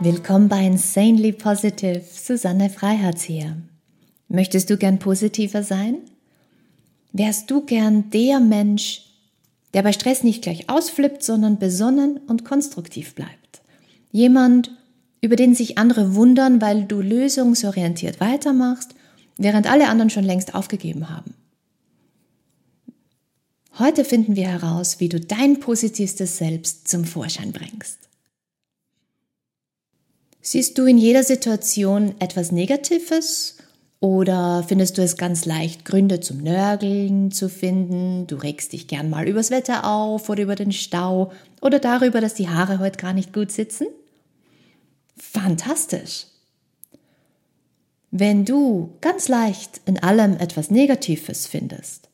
Willkommen bei Insanely Positive. Susanne Freiherz hier. Möchtest du gern positiver sein? Wärst du gern der Mensch, der bei Stress nicht gleich ausflippt, sondern besonnen und konstruktiv bleibt? Jemand, über den sich andere wundern, weil du lösungsorientiert weitermachst, während alle anderen schon längst aufgegeben haben. Heute finden wir heraus, wie du dein positivstes Selbst zum Vorschein bringst. Siehst du in jeder Situation etwas Negatives oder findest du es ganz leicht, Gründe zum Nörgeln zu finden? Du regst dich gern mal übers Wetter auf oder über den Stau oder darüber, dass die Haare heute gar nicht gut sitzen? Fantastisch! Wenn du ganz leicht in allem etwas Negatives findest,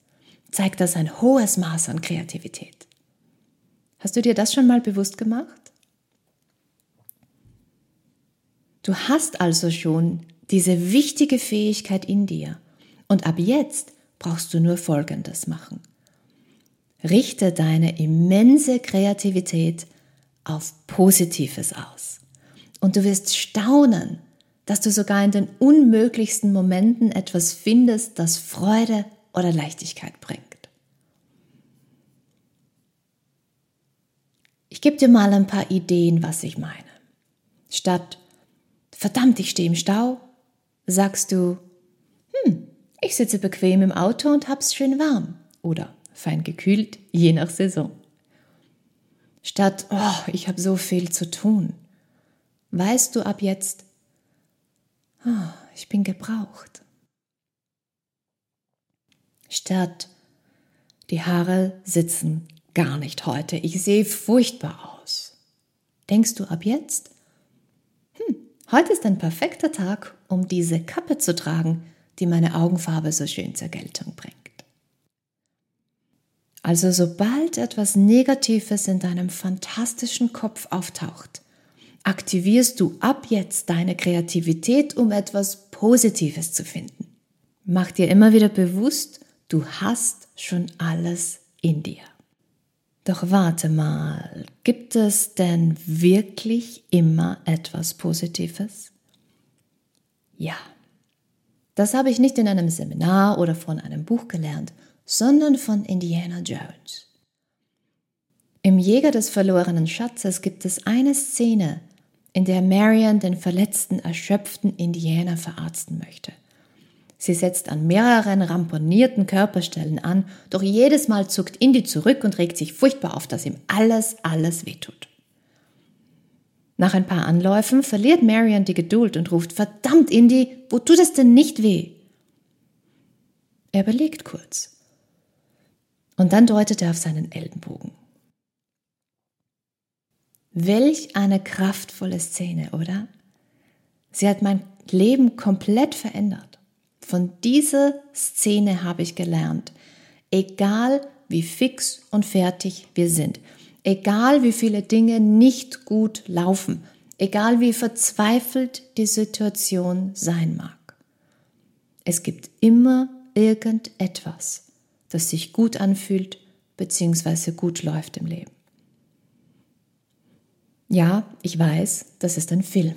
zeigt das ein hohes Maß an Kreativität. Hast du dir das schon mal bewusst gemacht? Du hast also schon diese wichtige Fähigkeit in dir. Und ab jetzt brauchst du nur Folgendes machen. Richte deine immense Kreativität auf Positives aus. Und du wirst staunen, dass du sogar in den unmöglichsten Momenten etwas findest, das Freude oder Leichtigkeit bringt. Ich gebe dir mal ein paar Ideen, was ich meine. Statt verdammt, ich stehe im Stau, sagst du, hm, ich sitze bequem im Auto und hab's schön warm oder fein gekühlt, je nach Saison. Statt, oh, ich habe so viel zu tun, weißt du ab jetzt, oh, ich bin gebraucht. Statt, die Haare sitzen gar nicht heute, ich sehe furchtbar aus. Denkst du ab jetzt, Heute ist ein perfekter Tag, um diese Kappe zu tragen, die meine Augenfarbe so schön zur Geltung bringt. Also sobald etwas Negatives in deinem fantastischen Kopf auftaucht, aktivierst du ab jetzt deine Kreativität, um etwas Positives zu finden. Mach dir immer wieder bewusst, du hast schon alles in dir. Doch warte mal, gibt es denn wirklich immer etwas Positives? Ja. Das habe ich nicht in einem Seminar oder von einem Buch gelernt, sondern von Indiana Jones. Im Jäger des verlorenen Schatzes gibt es eine Szene, in der Marion den verletzten, erschöpften Indianer verarzten möchte. Sie setzt an mehreren ramponierten Körperstellen an, doch jedes Mal zuckt Indy zurück und regt sich furchtbar auf, dass ihm alles, alles wehtut. Nach ein paar Anläufen verliert Marion die Geduld und ruft, verdammt Indy, wo tut es denn nicht weh? Er überlegt kurz. Und dann deutet er auf seinen Ellenbogen. Welch eine kraftvolle Szene, oder? Sie hat mein Leben komplett verändert. Von dieser Szene habe ich gelernt, egal wie fix und fertig wir sind, egal wie viele Dinge nicht gut laufen, egal wie verzweifelt die Situation sein mag. Es gibt immer irgendetwas, das sich gut anfühlt bzw. gut läuft im Leben. Ja, ich weiß, das ist ein Film.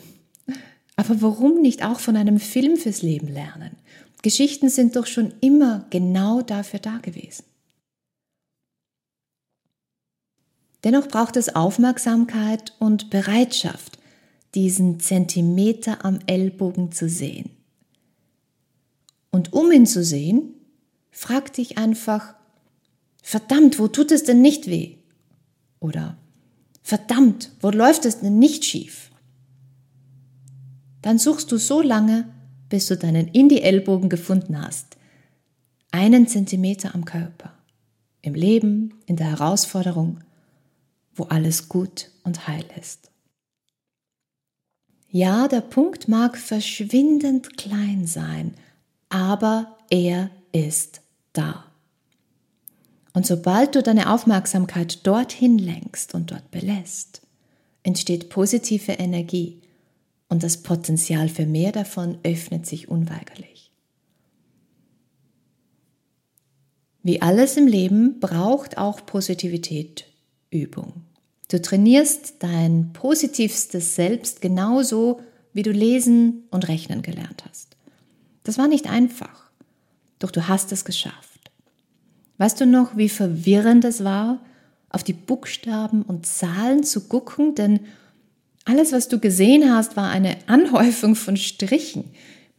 Aber warum nicht auch von einem Film fürs Leben lernen? Geschichten sind doch schon immer genau dafür da gewesen. Dennoch braucht es Aufmerksamkeit und Bereitschaft, diesen Zentimeter am Ellbogen zu sehen. Und um ihn zu sehen, frag dich einfach, verdammt, wo tut es denn nicht weh? Oder verdammt, wo läuft es denn nicht schief? Dann suchst du so lange, bis du deinen Indie-Ellbogen gefunden hast. Einen Zentimeter am Körper. Im Leben, in der Herausforderung, wo alles gut und heil ist. Ja, der Punkt mag verschwindend klein sein, aber er ist da. Und sobald du deine Aufmerksamkeit dorthin lenkst und dort belässt, entsteht positive Energie, und das Potenzial für mehr davon öffnet sich unweigerlich. Wie alles im Leben braucht auch Positivität Übung. Du trainierst dein positivstes Selbst genauso, wie du lesen und rechnen gelernt hast. Das war nicht einfach, doch du hast es geschafft. Weißt du noch, wie verwirrend es war, auf die Buchstaben und Zahlen zu gucken, denn alles, was du gesehen hast, war eine Anhäufung von Strichen.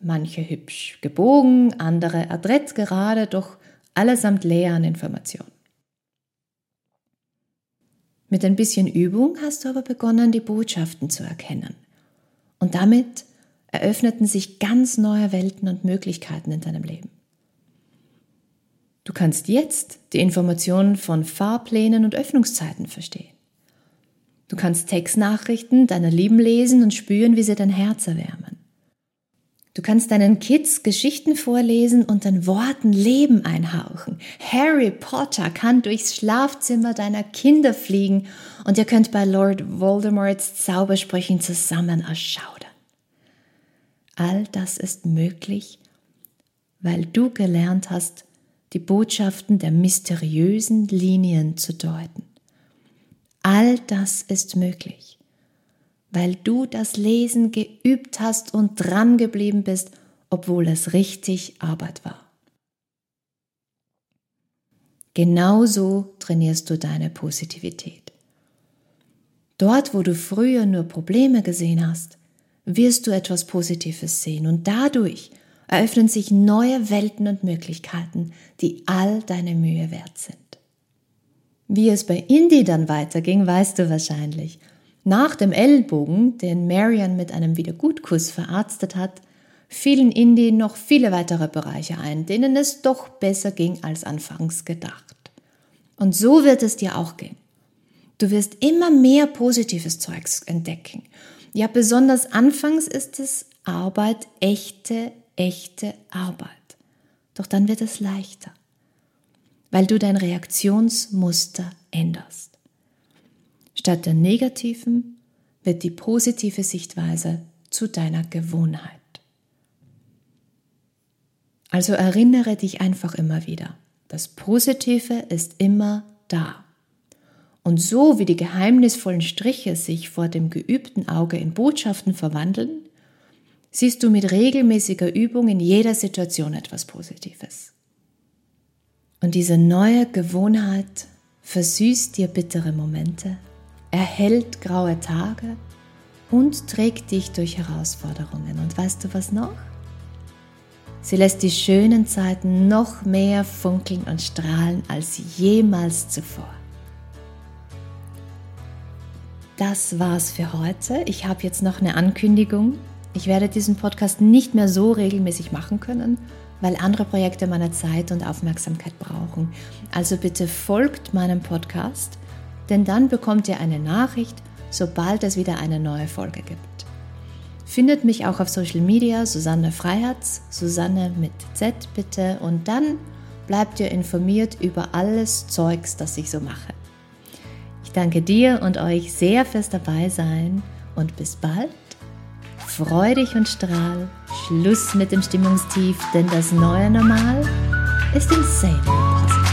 Manche hübsch gebogen, andere adrett gerade, doch allesamt leer an Informationen. Mit ein bisschen Übung hast du aber begonnen, die Botschaften zu erkennen. Und damit eröffneten sich ganz neue Welten und Möglichkeiten in deinem Leben. Du kannst jetzt die Informationen von Fahrplänen und Öffnungszeiten verstehen. Du kannst Textnachrichten deiner Lieben lesen und spüren, wie sie dein Herz erwärmen. Du kannst deinen Kids Geschichten vorlesen und den Worten Leben einhauchen. Harry Potter kann durchs Schlafzimmer deiner Kinder fliegen und ihr könnt bei Lord Voldemorts Zaubersprüchen zusammen erschaudern. All das ist möglich, weil du gelernt hast, die Botschaften der mysteriösen Linien zu deuten. All das ist möglich, weil du das Lesen geübt hast und dran geblieben bist, obwohl es richtig Arbeit war. Genauso trainierst du deine Positivität. Dort, wo du früher nur Probleme gesehen hast, wirst du etwas Positives sehen und dadurch eröffnen sich neue Welten und Möglichkeiten, die all deine Mühe wert sind. Wie es bei Indy dann weiterging, weißt du wahrscheinlich. Nach dem Ellbogen, den Marian mit einem Wiedergutkuss verarztet hat, fielen Indy noch viele weitere Bereiche ein, denen es doch besser ging als anfangs gedacht. Und so wird es dir auch gehen. Du wirst immer mehr positives Zeugs entdecken ja, besonders anfangs ist es Arbeit, echte, echte Arbeit. Doch dann wird es leichter, weil du dein Reaktionsmuster änderst. Statt der negativen wird die positive Sichtweise zu deiner Gewohnheit. Also erinnere dich einfach immer wieder, das Positive ist immer da. Und so wie die geheimnisvollen Striche sich vor dem geübten Auge in Botschaften verwandeln, siehst du mit regelmäßiger Übung in jeder Situation etwas Positives. Und diese neue Gewohnheit versüßt dir bittere Momente, erhält graue Tage und trägt dich durch Herausforderungen. Und weißt du was noch? Sie lässt die schönen Zeiten noch mehr funkeln und strahlen als jemals zuvor. Das war's für heute. Ich habe jetzt noch eine Ankündigung. Ich werde diesen Podcast nicht mehr so regelmäßig machen können, weil andere Projekte meine Zeit und Aufmerksamkeit brauchen. Also bitte folgt meinem Podcast, denn dann bekommt ihr eine Nachricht, sobald es wieder eine neue Folge gibt. Findet mich auch auf Social Media, Susanne Freiherz, Susanne mit Z bitte, und dann bleibt ihr informiert über alles Zeugs, das ich so mache. Ich danke dir und euch sehr fürs Dabeisein und bis bald. Freu dich und strahl. Schluss mit dem Stimmungstief, denn das neue Normal ist insane.